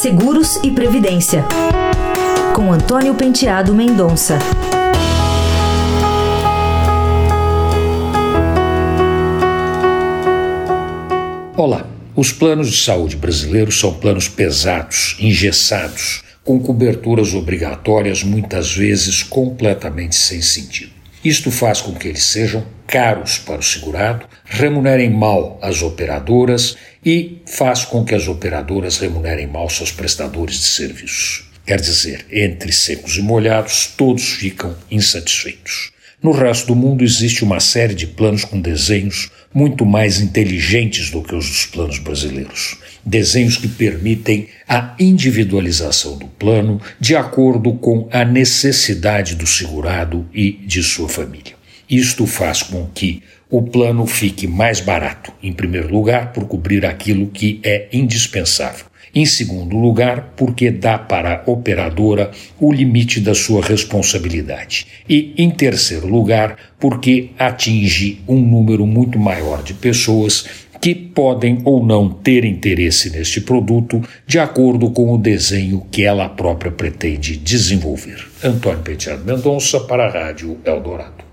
Seguros e Previdência, com Antônio Penteado Mendonça. Olá, os planos de saúde brasileiros são planos pesados, engessados, com coberturas obrigatórias muitas vezes completamente sem sentido. Isto faz com que eles sejam caros para o segurado, remunerem mal as operadoras e faz com que as operadoras remunerem mal seus prestadores de serviços. Quer dizer, entre secos e molhados, todos ficam insatisfeitos. No resto do mundo existe uma série de planos com desenhos muito mais inteligentes do que os dos planos brasileiros. Desenhos que permitem a individualização do plano de acordo com a necessidade do segurado e de sua família. Isto faz com que o plano fique mais barato, em primeiro lugar, por cobrir aquilo que é indispensável. Em segundo lugar, porque dá para a operadora o limite da sua responsabilidade. E, em terceiro lugar, porque atinge um número muito maior de pessoas que podem ou não ter interesse neste produto de acordo com o desenho que ela própria pretende desenvolver. Antônio Penteado Mendonça para a Rádio Eldorado.